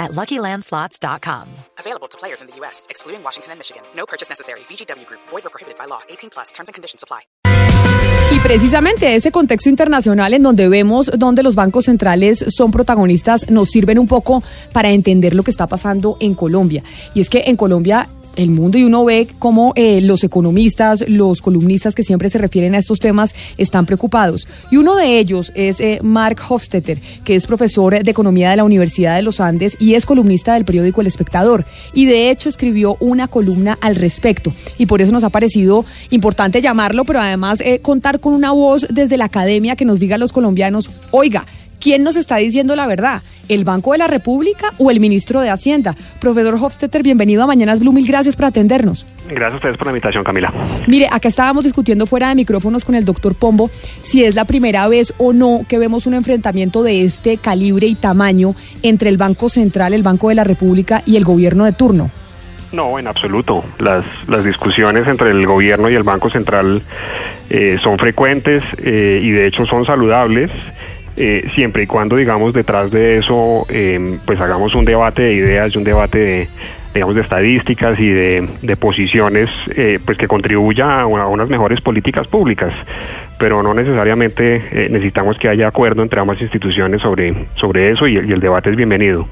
at LuckyLandSlots.com. Available to players in the U.S., excluding Washington and Michigan. No purchase necessary. VGW Group. Void or prohibited by law. 18 plus. Terms and conditions apply. Y precisamente ese contexto internacional en donde vemos donde los bancos centrales son protagonistas nos sirven un poco para entender lo que está pasando en Colombia. Y es que en Colombia el mundo y uno ve cómo eh, los economistas, los columnistas que siempre se refieren a estos temas están preocupados. Y uno de ellos es eh, Mark Hofstetter, que es profesor de economía de la Universidad de los Andes y es columnista del periódico El Espectador. Y de hecho escribió una columna al respecto. Y por eso nos ha parecido importante llamarlo, pero además eh, contar con una voz desde la academia que nos diga a los colombianos, oiga, ¿Quién nos está diciendo la verdad? ¿El Banco de la República o el ministro de Hacienda? Profesor Hofstetter, bienvenido a Mañanas Blue. Mil gracias por atendernos. Gracias a ustedes por la invitación, Camila. Mire, acá estábamos discutiendo fuera de micrófonos con el doctor Pombo si es la primera vez o no que vemos un enfrentamiento de este calibre y tamaño entre el Banco Central, el Banco de la República y el gobierno de turno. No, en absoluto. Las, las discusiones entre el gobierno y el Banco Central eh, son frecuentes eh, y de hecho son saludables. Eh, siempre y cuando, digamos, detrás de eso, eh, pues hagamos un debate de ideas y un debate de, digamos, de estadísticas y de, posiciones, eh, pues que contribuya a, unas mejores políticas públicas pero no necesariamente eh, necesitamos que haya acuerdo entre ambas instituciones sobre, sobre eso y, el debate es bienvenido.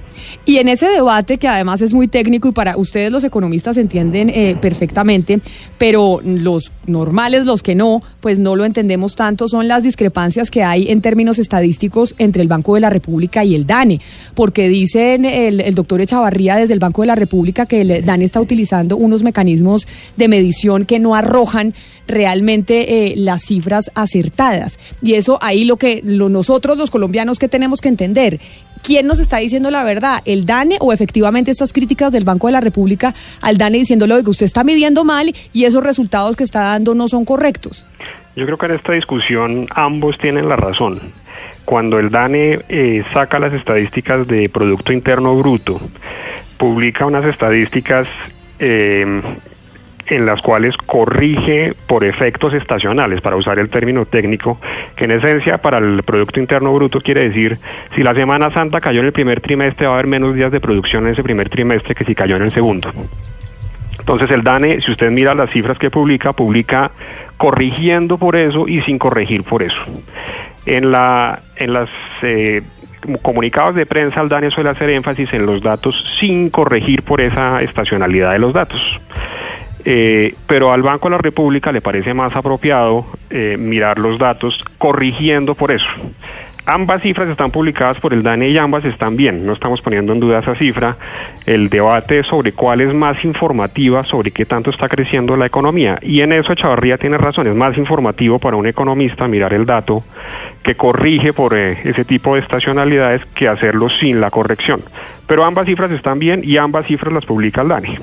Y en ese debate, que además es muy técnico y para ustedes los economistas entienden eh, perfectamente, pero los normales, los que no, pues no lo entendemos tanto, son las discrepancias que hay en términos estadísticos entre el Banco de la República y el DANE, porque dicen el doctor Echavarría desde el Banco de la República que el DANE está utilizando unos mecanismos de medición que no arrojan realmente eh, las cifras acertadas. Y eso ahí lo que nosotros los colombianos que tenemos que entender. ¿Quién nos está diciendo la verdad? ¿El DANE o efectivamente estas críticas del Banco de la República al DANE diciéndolo de que usted está midiendo mal y esos resultados que está dando no son correctos? Yo creo que en esta discusión ambos tienen la razón. Cuando el DANE eh, saca las estadísticas de Producto Interno Bruto, publica unas estadísticas eh, en las cuales corrige por efectos estacionales, para usar el término técnico, que en esencia para el Producto Interno Bruto quiere decir, si la Semana Santa cayó en el primer trimestre, va a haber menos días de producción en ese primer trimestre que si cayó en el segundo. Entonces el DANE, si usted mira las cifras que publica, publica corrigiendo por eso y sin corregir por eso. En, la, en las eh, comunicados de prensa, el DANE suele hacer énfasis en los datos sin corregir por esa estacionalidad de los datos. Eh, pero al Banco de la República le parece más apropiado eh, mirar los datos corrigiendo por eso. Ambas cifras están publicadas por el DANE y ambas están bien, no estamos poniendo en duda esa cifra. El debate sobre cuál es más informativa, sobre qué tanto está creciendo la economía. Y en eso Chavarría tiene razón, es más informativo para un economista mirar el dato que corrige por eh, ese tipo de estacionalidades que hacerlo sin la corrección. Pero ambas cifras están bien y ambas cifras las publica el DANE.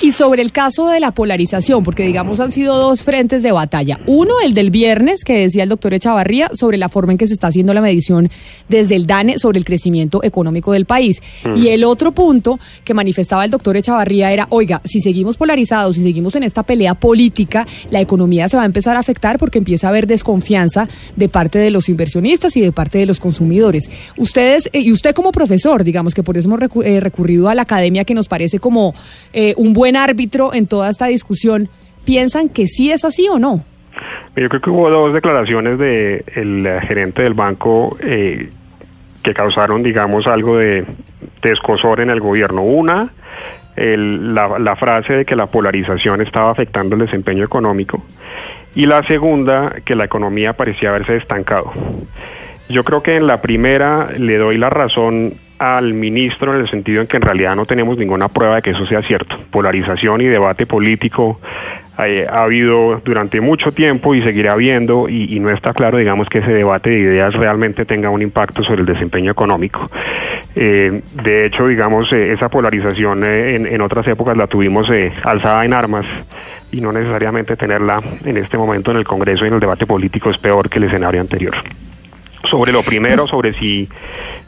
Y sobre el caso de la polarización, porque digamos han sido dos frentes de batalla. Uno, el del viernes, que decía el doctor Echavarría, sobre la forma en que se está haciendo la medición desde el DANE sobre el crecimiento económico del país. Mm. Y el otro punto que manifestaba el doctor Echavarría era, oiga, si seguimos polarizados, si seguimos en esta pelea política, la economía se va a empezar a afectar porque empieza a haber desconfianza de parte de los inversionistas y de parte de los consumidores. Ustedes, eh, y usted como profesor, digamos que por eso hemos eh, recurrido a la academia que nos parece como eh, un buen árbitro en toda esta discusión, ¿piensan que sí es así o no? Yo creo que hubo dos declaraciones del de gerente del banco eh, que causaron, digamos, algo de, de escosor en el gobierno. Una, el, la, la frase de que la polarización estaba afectando el desempeño económico. Y la segunda, que la economía parecía haberse estancado. Yo creo que en la primera le doy la razón al ministro en el sentido en que en realidad no tenemos ninguna prueba de que eso sea cierto. Polarización y debate político eh, ha habido durante mucho tiempo y seguirá habiendo y, no está claro, digamos, que ese debate de ideas realmente tenga un impacto sobre el desempeño económico. Eh, de hecho, digamos, eh, esa polarización en, en, otras épocas la tuvimos alzada en armas y no necesariamente tenerla en este momento en el Congreso y en el debate político es peor que el escenario anterior. Sobre lo primero, sobre si,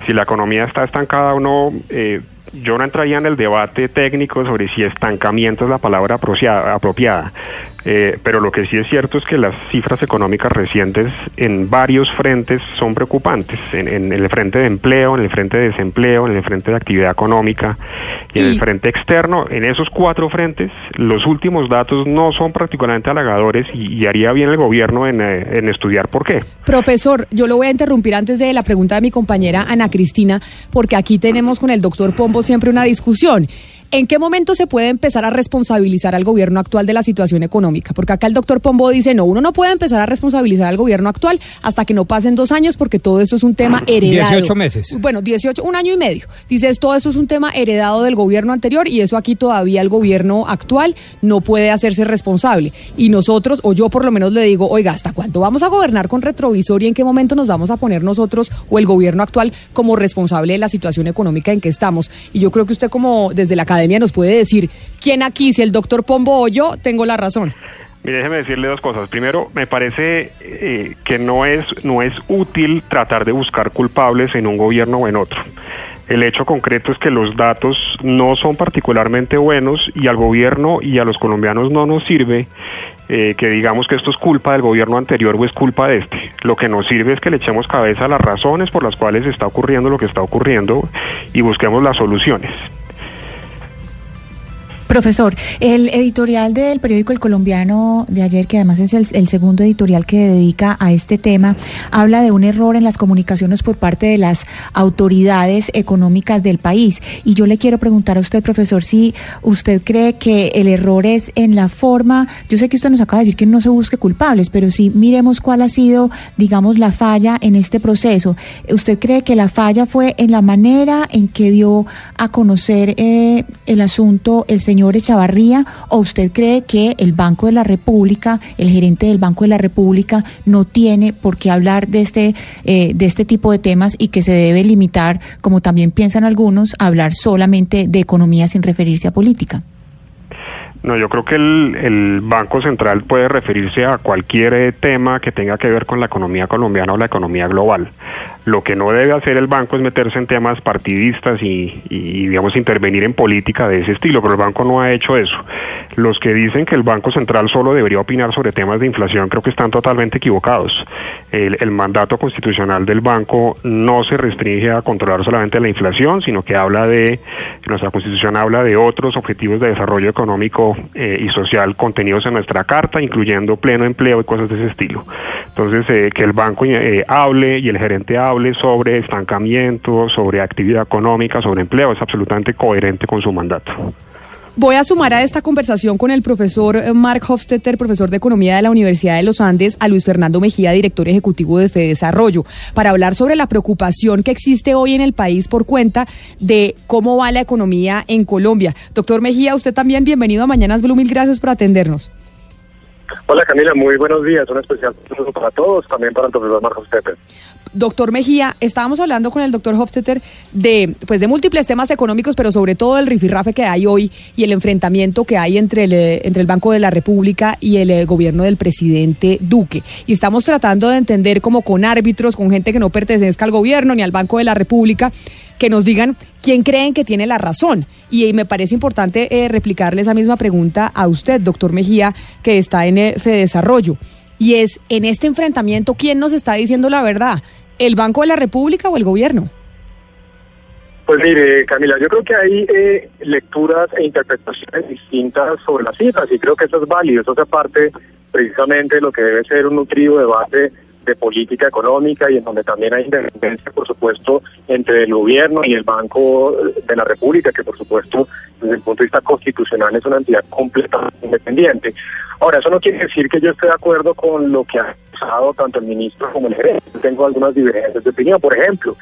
si la economía está estancada o no, eh, yo no entraría en el debate técnico sobre si estancamiento es la palabra apropiada, eh, pero lo que sí es cierto es que las cifras económicas recientes en varios frentes son preocupantes, en, el frente de empleo, en el frente de desempleo, en el frente de actividad económica y en el frente externo. En esos cuatro frentes, los últimos datos no son particularmente halagadores y, haría bien el gobierno en, eh, en estudiar por qué. Profesor, yo lo voy a interrumpir antes de la pregunta de mi compañera Ana Cristina, porque aquí tenemos con el doctor Pombo siempre una discusión. ¿En qué momento se puede empezar a responsabilizar al gobierno actual de la situación económica? Porque acá el doctor Pombo dice, no, uno no puede empezar a responsabilizar al gobierno actual hasta que no pasen dos años porque todo esto es un tema heredado. 18 meses. Bueno, 18, un año y medio. Dice, todo esto es un tema heredado del gobierno anterior y eso aquí todavía el gobierno actual no puede hacerse responsable. Y nosotros, o yo por lo menos le digo, oiga, ¿hasta cuándo vamos a gobernar con retrovisor y en qué momento nos vamos a poner nosotros o el gobierno actual como responsable de la situación económica en que estamos? Y yo creo que usted como desde la academia nos puede decir quién aquí, si el doctor Pombo o yo, tengo la razón. Déjeme decirle dos cosas. Primero, me parece eh, que no es, no es útil tratar de buscar culpables en un gobierno o en otro. El hecho concreto es que los datos no son particularmente buenos y al gobierno y a los colombianos no nos sirve eh, que digamos que esto es culpa del gobierno anterior o es culpa de este. Lo que nos sirve es que le echemos cabeza a las razones por las cuales está ocurriendo lo que está ocurriendo y busquemos las soluciones. Profesor, el editorial del periódico El Colombiano de ayer, que además es el, segundo editorial que dedica a este tema, habla de un error en las comunicaciones por parte de las autoridades económicas del país. Y yo le quiero preguntar a usted, profesor, si usted cree que el error es en la forma, yo sé que usted nos acaba de decir que no se busque culpables, pero si miremos cuál ha sido, digamos, la falla en este proceso. ¿Usted cree que la falla fue en la manera en que dio a conocer eh, el asunto el señor señor Echavarría, o usted cree que el Banco de la República, el gerente del Banco de la República, no tiene por qué hablar de este, eh, de este tipo de temas y que se debe limitar, como también piensan algunos, a hablar solamente de economía sin referirse a política? No, yo creo que el, Banco Central puede referirse a cualquier eh, tema que tenga que ver con la economía colombiana o la economía global. Lo que no debe hacer el banco es meterse en temas partidistas y, digamos, intervenir en política de ese estilo, pero el banco no ha hecho eso. Los que dicen que el Banco Central solo debería opinar sobre temas de inflación creo que están totalmente equivocados. El, el mandato constitucional del banco no se restringe a controlar solamente la inflación, sino que habla de, nuestra constitución habla de otros objetivos de desarrollo económico eh, y social contenidos en nuestra carta, incluyendo pleno empleo y cosas de ese estilo. Entonces, eh, que el banco eh, hable y el gerente hable sobre estancamiento, sobre actividad económica, sobre empleo, es absolutamente coherente con su mandato. Voy a sumar a esta conversación con el profesor Mark Hofstetter, profesor de Economía de la Universidad de los Andes, a Luis Fernando Mejía, director ejecutivo de Fede Desarrollo, para hablar sobre la preocupación que existe hoy en el país por cuenta de cómo va la economía en Colombia. Doctor Mejía, usted también bienvenido a Mañanas Blue, mil gracias por atendernos. Hola Camila, muy buenos días. Un especial para todos, también para el profesor Mark Hofstetter. Doctor Mejía, estábamos hablando con el doctor Hofstetter de, pues, de múltiples temas económicos, pero sobre todo el rifirrafe que hay hoy y el enfrentamiento que hay entre el, eh, entre el Banco de la República y el eh, gobierno del presidente Duque. Y estamos tratando de entender como con árbitros, con gente que no pertenezca al gobierno ni al Banco de la República, que nos digan quién creen que tiene la razón. Y, me parece importante eh, replicarle esa misma pregunta a usted, doctor Mejía, que está en Fede Desarrollo. Y es, en este enfrentamiento, ¿quién nos está diciendo la verdad? el Banco de la República o el gobierno? Pues mire, Camila, yo creo que hay eh, lecturas e interpretaciones distintas sobre las cifras y creo que eso es válido. Eso hace parte precisamente de lo que debe ser un nutrido debate de política económica y en donde también hay independencia, por supuesto, entre el gobierno y el Banco de la República, que por supuesto, desde el punto de vista constitucional es una entidad completamente independiente. Ahora, eso no quiere decir que yo esté de acuerdo con lo que ha pasado tanto el ministro como el gerente. Tengo algunas divergencias de opinión. Por ejemplo,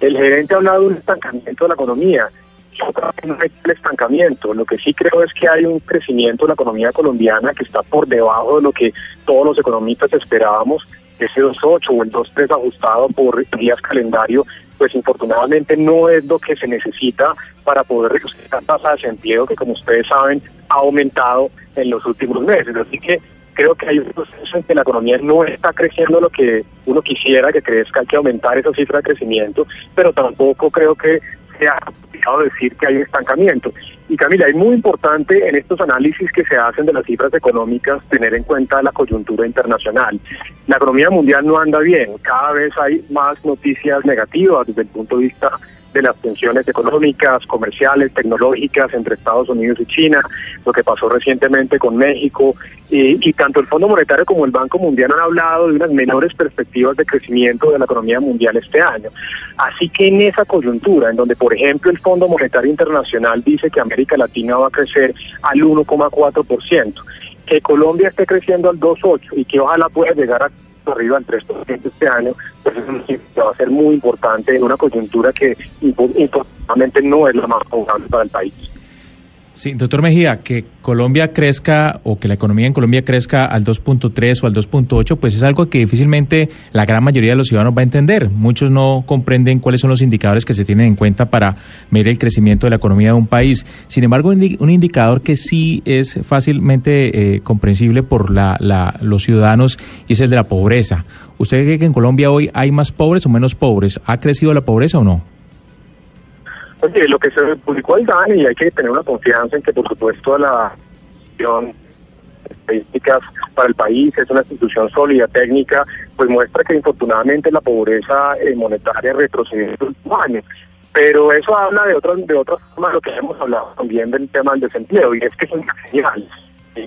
el gerente ha hablado de un estancamiento de la economía. Yo creo que no hay el estancamiento. Lo que sí creo es que hay un crecimiento de la economía colombiana que está por debajo de lo que todos los economistas esperábamos ese 2.8 o el 2.3 ajustado por días calendario pues infortunadamente no es lo que se necesita para poder reducir la tasa de desempleo que como ustedes saben ha aumentado en los últimos meses. Así que creo que hay un proceso en que la economía no está creciendo lo que uno quisiera que crezca, hay que aumentar esa cifra de crecimiento, pero tampoco creo que sea complicado decir que hay estancamiento. Y Camila, es muy importante en estos análisis que se hacen de las cifras económicas tener en cuenta la coyuntura internacional. La economía mundial no anda bien, cada vez hay más noticias negativas desde el punto de vista de las tensiones económicas, comerciales, tecnológicas entre Estados Unidos y China, lo que pasó recientemente con México, y, tanto el Fondo Monetario como el Banco Mundial han hablado de unas menores perspectivas de crecimiento de la economía mundial este año. Así que en esa coyuntura, en donde por ejemplo el Fondo Monetario Internacional dice que América Latina va a crecer al 1,4%, que Colombia esté creciendo al 2,8% y que ojalá pueda llegar a arriba del 3% este año, pues eso va a ser muy importante en una coyuntura que importantemente no es la más favorable para el país. Sí, doctor Mejía, que Colombia crezca o que la economía en Colombia crezca al 2.3 o al 2.8, pues es algo que difícilmente la gran mayoría de los ciudadanos va a entender. Muchos no comprenden cuáles son los indicadores que se tienen en cuenta para medir el crecimiento de la economía de un país. Sin embargo, un indicador que sí es fácilmente eh, comprensible por la, los ciudadanos y es el de la pobreza. ¿Usted cree que en Colombia hoy hay más pobres o menos pobres? ¿Ha crecido la pobreza o no? Lo que se publicó al DANE, y hay que tener una confianza en que, por supuesto, la estadísticas para el país es una institución sólida, técnica, pues muestra que infortunadamente la pobreza eh, monetaria retrocedió en los años. Pero eso habla de otras de otras formas lo que hemos hablado también del tema del desempleo, y es que es una señal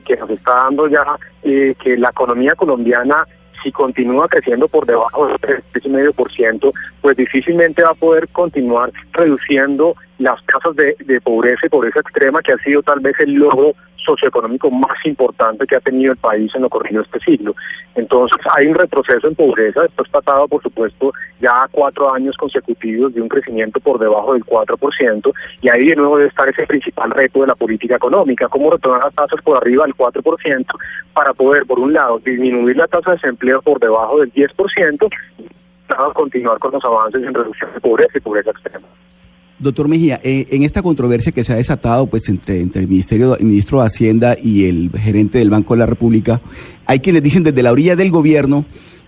que nos está dando ya eh, que la economía colombiana si continúa creciendo por debajo del 3,5%, pues difícilmente va a poder continuar reduciendo las tasas de, de pobreza y pobreza extrema, que ha sido tal vez el logro socioeconómico más importante que ha tenido el país en lo corrido este siglo. Entonces hay un retroceso en pobreza, esto es pasado por supuesto ya cuatro años consecutivos de un crecimiento por debajo del 4% y ahí de nuevo debe estar ese principal reto de la política económica, cómo retornar las tasas por arriba del 4% para poder por un lado disminuir la tasa de desempleo por debajo del 10% y continuar con los avances en reducción de pobreza y pobreza extrema. Doctor Mejía, eh, en esta controversia que se ha desatado pues entre, entre el Ministerio, ministro de Hacienda y el gerente del Banco de la República, hay quienes dicen desde la orilla del gobierno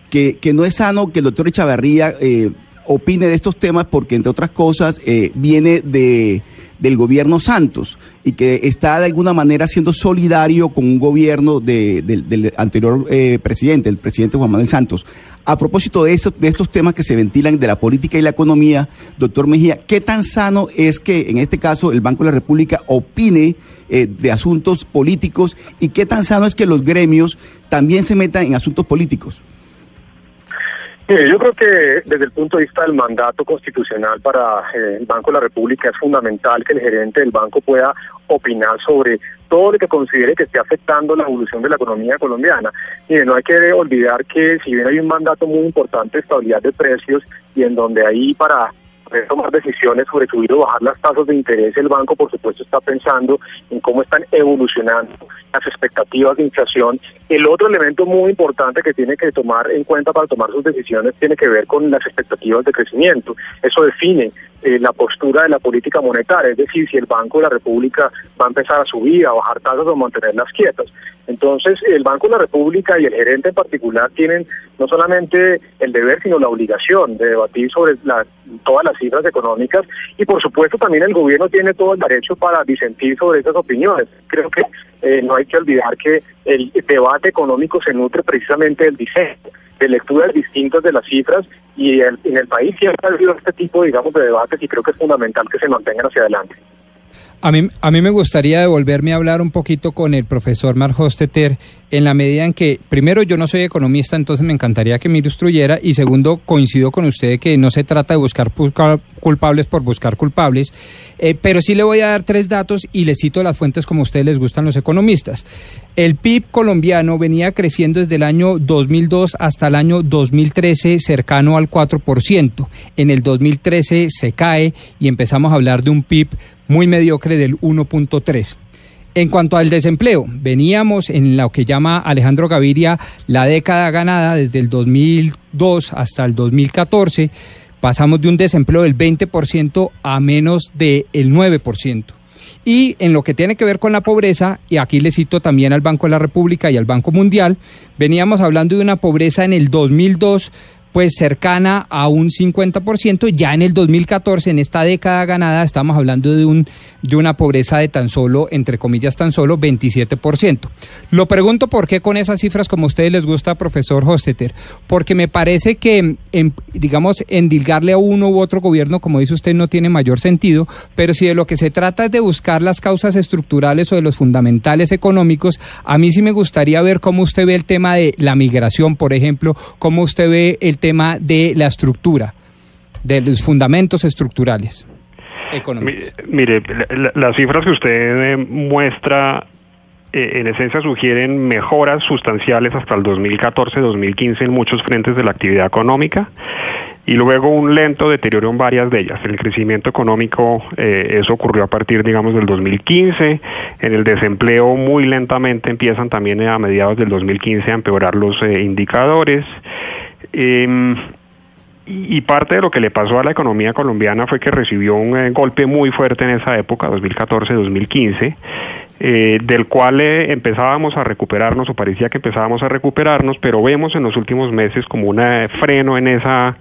que, que no es sano que el doctor Echavarría eh, opine de estos temas porque, entre otras cosas, eh, viene de del gobierno Santos y que está de alguna manera siendo solidario con un gobierno del anterior eh, presidente, el presidente Juan Manuel Santos. A propósito de, estos, temas que se ventilan de la política y la economía, doctor Mejía, ¿qué tan sano es que en este caso el Banco de la República opine eh, de asuntos políticos y qué tan sano es que los gremios también se metan en asuntos políticos? Yo creo que desde el punto de vista del mandato constitucional para eh, el Banco de la República es fundamental que el gerente del banco pueda opinar sobre todo lo que considere que esté afectando la evolución de la economía colombiana. Y no hay que olvidar que si bien hay un mandato muy importante de estabilidad de precios y en donde ahí para tomar decisiones sobre subir o bajar las tasas de interés, el banco por supuesto está pensando en cómo están evolucionando las expectativas de inflación. El otro elemento muy importante que tiene que tomar en cuenta para tomar sus decisiones tiene que ver con las expectativas de crecimiento. Eso define eh, la postura de la política monetaria, es decir, si el Banco de la República va a empezar a subir, a bajar tasas o mantenerlas quietas. Entonces, el Banco de la República y el gerente en particular tienen no solamente el deber, sino la obligación de debatir sobre todas las cifras económicas y, por supuesto, también el gobierno tiene todo el derecho para disentir sobre esas opiniones. Creo que eh, no hay que olvidar que el debate económico se nutre precisamente del diseño de lecturas distintas de las cifras y en el país siempre ha habido este tipo, digamos, de debates y creo que es fundamental que se mantengan hacia adelante. A mí, a mí me gustaría devolverme a hablar un poquito con el profesor Mark Hostetter en la medida en que, primero, yo no soy economista, entonces me encantaría que me instruyera, y segundo, coincido con usted que no se trata de buscar culpables por buscar culpables, eh, pero sí le voy a dar tres datos y le cito las fuentes como a ustedes les gustan los economistas. El PIB colombiano venía creciendo desde el año 2002 hasta el año 2013 cercano al 4%. En el 2013 se cae y empezamos a hablar de un PIB muy mediocre del 1.3. En cuanto al desempleo, veníamos en lo que llama Alejandro Gaviria la década ganada desde el 2002 hasta el 2014 Pasamos de un desempleo del 20% a menos del 9%. Y en lo que tiene que ver con la pobreza, y aquí le cito también al Banco de la República y al Banco Mundial, veníamos hablando de una pobreza en el 2002 pues cercana a un 50%. Ya en el 2014, en esta década ganada, estamos hablando de, un, de una pobreza de tan solo, entre comillas, tan solo 27%. Lo pregunto por qué con esas cifras, como a ustedes les gusta, profesor Hosteter, porque me parece que, en, digamos, endilgarle a uno u otro gobierno, como dice usted, no tiene mayor sentido, pero si de lo que se trata es de buscar las causas estructurales o de los fundamentales económicos, a mí sí me gustaría ver cómo usted ve el tema de la migración, por ejemplo, cómo usted ve el tema de la estructura, de los fundamentos estructurales económicos. Mire, las cifras que usted eh, muestra eh, en esencia sugieren mejoras sustanciales hasta el 2014-2015 en muchos frentes de la actividad económica y luego un lento deterioro en varias de ellas. El crecimiento económico, eh, eso ocurrió a partir, digamos, del 2015. En el desempleo, muy lentamente empiezan también a mediados del 2015 a empeorar los indicadores. Eh, y parte de lo que le pasó a la economía colombiana fue que recibió un eh, golpe muy fuerte en esa época, 2014-2015, eh, del cual eh, empezábamos a recuperarnos o parecía que empezábamos a recuperarnos, pero vemos en los últimos meses como un freno en esa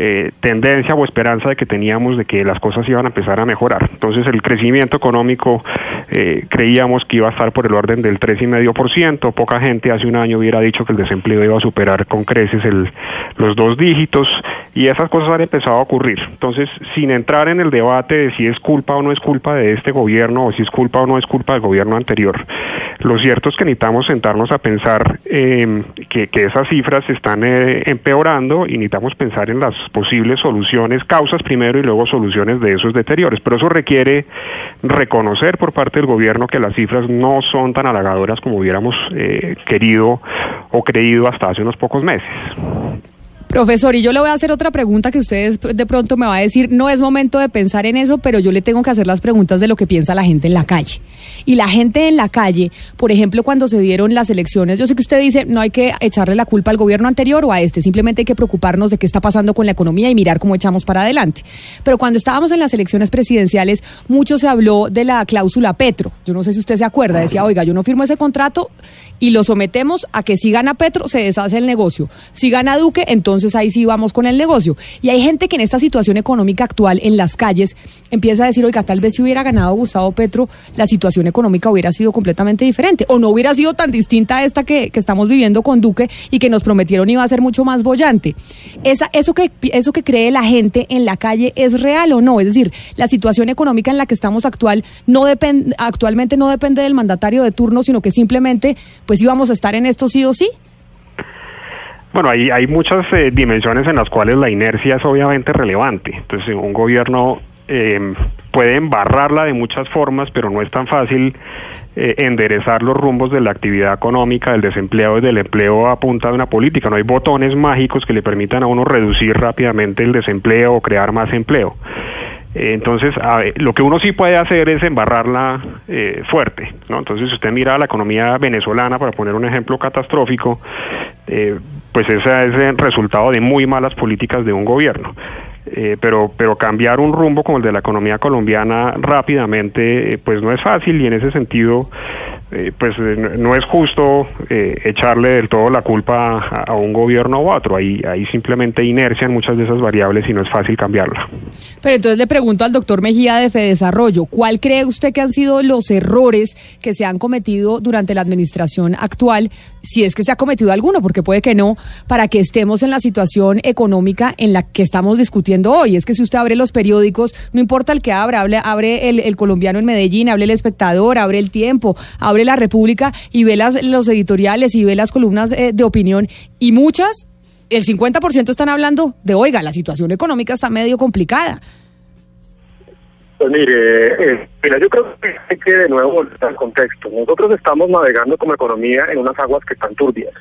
eh, tendencia o esperanza de que teníamos de que las cosas iban a empezar a mejorar. Entonces el crecimiento económico eh, creíamos que iba a estar por el orden del 3,5%. Poca gente hace un año hubiera dicho que el desempleo iba a superar con creces el, los dos dígitos y esas cosas han empezado a ocurrir. Entonces, sin entrar en el debate de si es culpa o no es culpa de este gobierno o si es culpa o no es culpa del gobierno anterior, lo cierto es que necesitamos sentarnos a pensar eh, que, que, esas cifras están eh, empeorando y necesitamos pensar en las posibles soluciones, causas primero y luego soluciones de esos deterioros. Pero eso requiere reconocer por parte del gobierno que las cifras no son tan halagadoras como hubiéramos eh, querido o creído hasta hace unos pocos meses. Profesor, y yo le voy a hacer otra pregunta que ustedes de pronto me va a decir, no es momento de pensar en eso, pero yo le tengo que hacer las preguntas de lo que piensa la gente en la calle. Y la gente en la calle, por ejemplo, cuando se dieron las elecciones, yo sé que usted dice, no hay que echarle la culpa al gobierno anterior o a este, simplemente hay que preocuparnos de qué está pasando con la economía y mirar cómo echamos para adelante. Pero cuando estábamos en las elecciones presidenciales, mucho se habló de la cláusula Petro. Yo no sé si usted se acuerda, decía, oiga, yo no firmo ese contrato y lo sometemos a que si gana Petro, se deshace el negocio. Si gana Duque, entonces entonces ahí sí vamos con el negocio. Y hay gente que en esta situación económica actual en las calles empieza a decir, oiga, tal vez si hubiera ganado Gustavo Petro, la situación económica hubiera sido completamente diferente o no hubiera sido tan distinta a esta que, que estamos viviendo con Duque y que nos prometieron iba a ser mucho más bollante. Esa, eso, que, eso que cree la gente en la calle es real o no, es decir, la situación económica en la que estamos actual no depende, actualmente no depende del mandatario de turno, sino que simplemente pues íbamos a estar en esto sí o sí. Bueno, hay, hay muchas eh, dimensiones en las cuales la inercia es obviamente relevante. Entonces, un gobierno eh, puede embarrarla de muchas formas, pero no es tan fácil eh, enderezar los rumbos de la actividad económica, del desempleo y del empleo a punta de una política. No hay botones mágicos que le permitan a uno reducir rápidamente el desempleo o crear más empleo. Entonces, lo que uno sí puede hacer es embarrarla eh, fuerte, ¿no? Entonces, si usted mira la economía venezolana, para poner un ejemplo catastrófico, eh, pues ese es el resultado de muy malas políticas de un gobierno. Eh, pero, pero cambiar un rumbo como el de la economía colombiana rápidamente, eh, pues no es fácil y en ese sentido eh, pues eh, no es justo echarle del todo la culpa a, un gobierno u otro. Hay, hay simplemente inercia en muchas de esas variables y no es fácil cambiarla. Pero entonces le pregunto al doctor Mejía de Fedesarrollo, ¿cuál cree usted que han sido los errores que se han cometido durante la administración actual, si es que se ha cometido alguno, porque puede que no, para que estemos en la situación económica en la que estamos discutiendo hoy? Es que si usted abre los periódicos, no importa el que abra, abre, abre el, el colombiano en Medellín, abre el espectador, abre el tiempo, abre la República y ve las, los editoriales y ve las columnas eh, de opinión y muchas, el 50% están hablando de, oiga, la situación económica está medio complicada. Pues mire, eh, mira, yo creo que hay que de nuevo volver al contexto. Nosotros estamos navegando como economía en unas aguas que están turbias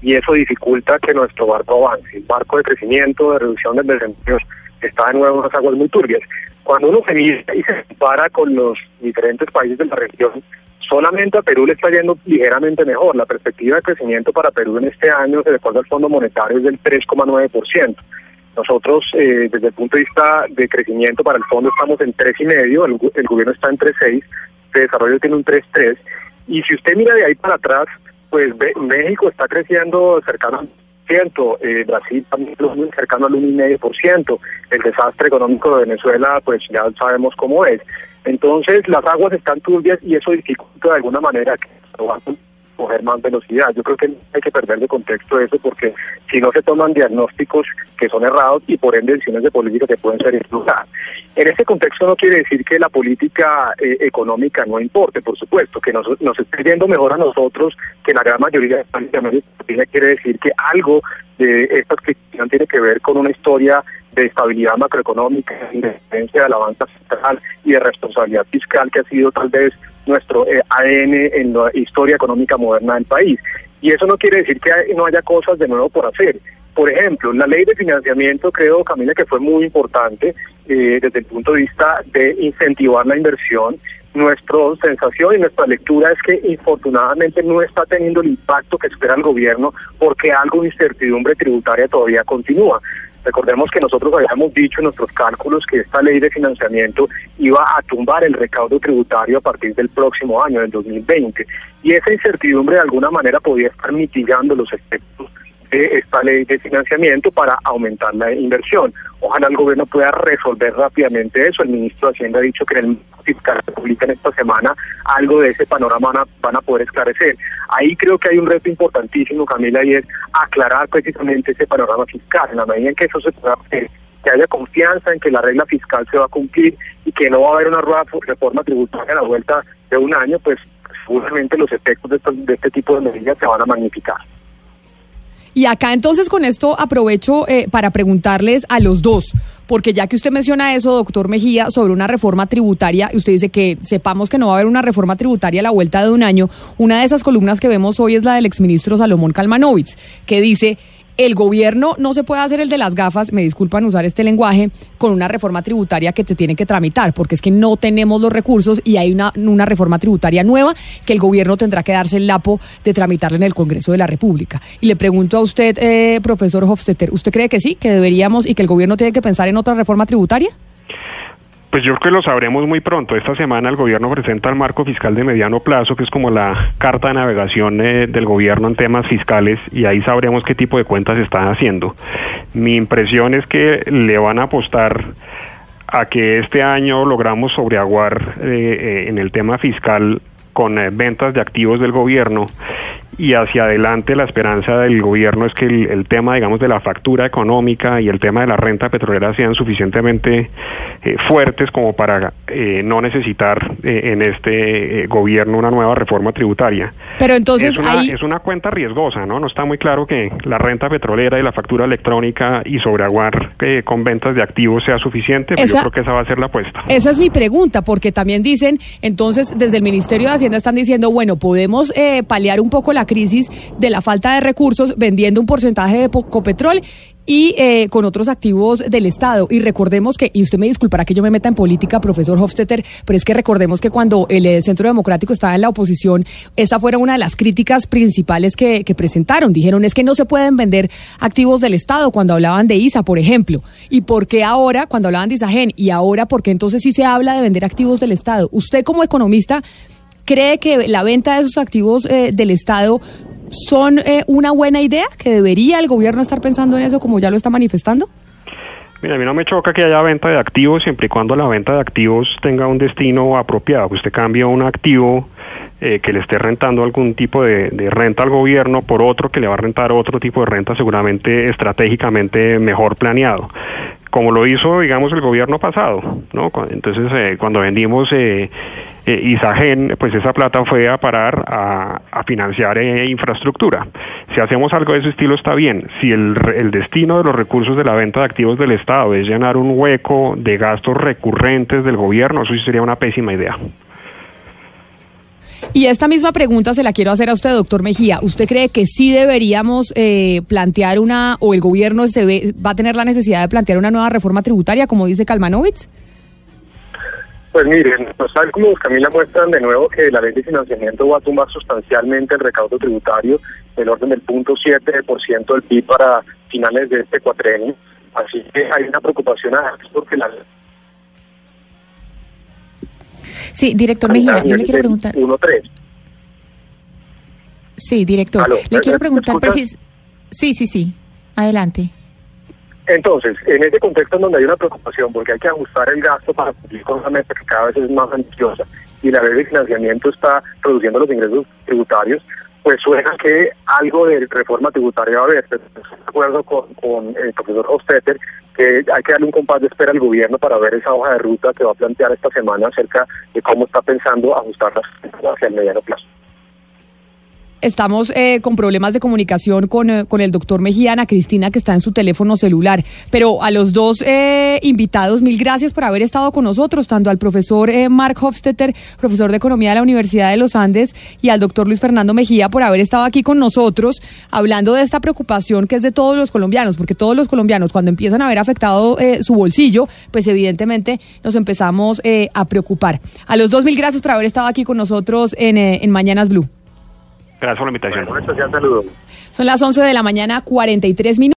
y eso dificulta que nuestro barco avance. El barco de crecimiento, de reducción del desempleo, está de nuevo en unas aguas muy turbias. Cuando uno se mira y se compara con los diferentes países de la región, Solamente a Perú le está yendo ligeramente mejor. La perspectiva de crecimiento para Perú en este año, se acuerdo al Fondo Monetario, es del 3,9%. Nosotros, eh, desde el punto de vista de crecimiento para el fondo, estamos en tres y medio, el, el gobierno está en 3.6, de desarrollo tiene un 3.3, y si usted mira de ahí para atrás, pues México está creciendo cercano al eh, Brasil también cercano al 1,5%, el desastre económico de Venezuela, pues ya sabemos cómo es. Entonces, las aguas están turbias y eso dificulta de alguna manera que coger más velocidad. Yo creo que hay que perder de contexto eso porque si no se toman diagnósticos que son errados y por ende decisiones de política que pueden ser influidas. En ese contexto no quiere decir que la política eh, económica no importe, por supuesto, que nos, nos esté yendo mejor a nosotros que la gran mayoría de países quiere decir que algo de esta cuestión tiene que ver con una historia de estabilidad macroeconómica, de independencia de la banca central y de responsabilidad fiscal que ha sido tal vez nuestro eh, ADN en la historia económica moderna del país. Y eso no quiere decir que no haya cosas de nuevo por hacer. Por ejemplo, la ley de financiamiento creo, Camila, que fue muy importante eh, desde el punto de vista de incentivar la inversión. Nuestra sensación y nuestra lectura es que infortunadamente no está teniendo el impacto que espera el gobierno porque algo de incertidumbre tributaria todavía continúa. Recordemos que nosotros habíamos dicho en nuestros cálculos que esta ley de financiamiento iba a tumbar el recaudo tributario a partir del próximo año, del 2020. Y esa incertidumbre de alguna manera podía estar mitigando los efectos de esta ley de financiamiento para aumentar la inversión. Ojalá el gobierno pueda resolver rápidamente eso. El ministro de Hacienda ha dicho que en el fiscal que publican esta semana algo de ese panorama van a, poder esclarecer. Ahí creo que hay un reto importantísimo, Camila, y es aclarar precisamente ese panorama fiscal. En la medida en que eso se pueda hacer, que haya confianza en que la regla fiscal se va a cumplir y que no va a haber una reforma tributaria a la vuelta de un año, pues seguramente los efectos de, de este tipo de medidas se van a magnificar. Y acá entonces con esto aprovecho eh, para preguntarles a los dos, porque ya que usted menciona eso, doctor Mejía, sobre una reforma tributaria, y usted dice que sepamos que no va a haber una reforma tributaria a la vuelta de un año, una de esas columnas que vemos hoy es la del exministro Salomón Kalmanovitz, que dice el gobierno no se puede hacer el de las gafas, me disculpan usar este lenguaje, con una reforma tributaria que te tiene que tramitar, porque es que no tenemos los recursos y hay una, reforma tributaria nueva que el gobierno tendrá que darse el lapo de tramitarla en el Congreso de la República. Y le pregunto a usted, eh, profesor Hofstetter, ¿usted cree que sí, que deberíamos y que el gobierno tiene que pensar en otra reforma tributaria? Pues yo creo que lo sabremos muy pronto. Esta semana el gobierno presenta el marco fiscal de mediano plazo, que es como la carta de navegación eh, del gobierno en temas fiscales, y ahí sabremos qué tipo de cuentas están haciendo. Mi impresión es que le van a apostar a que este año logramos sobreaguar eh, eh, en el tema fiscal con ventas de activos del gobierno y hacia adelante la esperanza del gobierno es que el, tema, digamos, de la factura económica y el tema de la renta petrolera sean suficientemente eh, fuertes como para eh, no necesitar eh, en este gobierno una nueva reforma tributaria. Pero entonces es una, es una cuenta riesgosa, ¿no? No está muy claro que la renta petrolera y la factura electrónica y sobreaguar con ventas de activos sea suficiente, pero yo creo que esa va a ser la apuesta. Esa es mi pregunta, porque también dicen, entonces, desde el Ministerio de Hacienda están diciendo, bueno, podemos paliar un poco la crisis de la falta de recursos vendiendo un porcentaje de Copetrol y eh, con otros activos del Estado. Y recordemos que, y usted me disculpará que yo me meta en política, profesor Hofstetter, pero es que recordemos que cuando el eh, Centro Democrático estaba en la oposición, esa fue una de las críticas principales que, que presentaron. Dijeron, es que no se pueden vender activos del Estado cuando hablaban de ISA, por ejemplo. ¿Y por qué ahora, cuando hablaban de ISAGEN? Y ahora, ¿por qué entonces sí se habla de vender activos del Estado? Usted como economista ¿Cree que la venta de esos activos eh, del Estado son eh, una buena idea? ¿Que debería el gobierno estar pensando en eso como ya lo está manifestando? Mira, a mí no me choca que haya venta de activos siempre y cuando la venta de activos tenga un destino apropiado. Usted cambia un activo eh, que le esté rentando algún tipo de, de, renta al gobierno por otro que le va a rentar otro tipo de renta seguramente estratégicamente mejor planeado como lo hizo, digamos, el gobierno pasado, ¿no? Entonces, eh, cuando vendimos eh, eh, Isagen, pues esa plata fue a parar a, financiar eh, infraestructura. Si hacemos algo de ese estilo está bien. Si el, el destino de los recursos de la venta de activos del Estado es llenar un hueco de gastos recurrentes del gobierno, eso sí sería una pésima idea. Y esta misma pregunta se la quiero hacer a usted, doctor Mejía. ¿Usted cree que sí deberíamos eh, plantear una, o el gobierno se ve, va a tener la necesidad de plantear una nueva reforma tributaria, como dice Kalmanovitz? Pues miren, los cálculos, Camila, muestran de nuevo que la ley de financiamiento va a tumbar sustancialmente el recaudo tributario del orden del punto 7% del PIB para finales de este cuatrenio Así que hay una preocupación porque la... Sí, director Mejía, yo le quiero preguntar... 1-3. Sí, director. Le quiero preguntar precis... Sí, sí, sí. Adelante. Entonces, en ese contexto en donde hay una preocupación, porque hay que ajustar el gasto para cumplir con una meta que cada vez es más ambiciosa y la ley de financiamiento está reduciendo los ingresos tributarios, pues suena que algo de reforma tributaria va a haber. Estoy de acuerdo con, el profesor Hostetter que hay que darle un compás de espera al gobierno para ver esa hoja de ruta que va a plantear esta semana acerca de cómo está pensando ajustarlas hacia el mediano plazo. Estamos eh, con problemas de comunicación con, eh, con el doctor Mejía, Ana Cristina, que está en su teléfono celular. Pero a los dos eh, invitados, mil gracias por haber estado con nosotros, tanto al profesor Mark Hofstetter, profesor de Economía de la Universidad de los Andes, y al doctor Luis Fernando Mejía por haber estado aquí con nosotros, hablando de esta preocupación que es de todos los colombianos, porque todos los colombianos, cuando empiezan a ver afectado su bolsillo, pues evidentemente nos empezamos a preocupar. A los dos, mil gracias por haber estado aquí con nosotros en, en Mañanas Blue. Gracias por la invitación. Bueno, saludo. Son las 11 de la mañana, 43 minutos.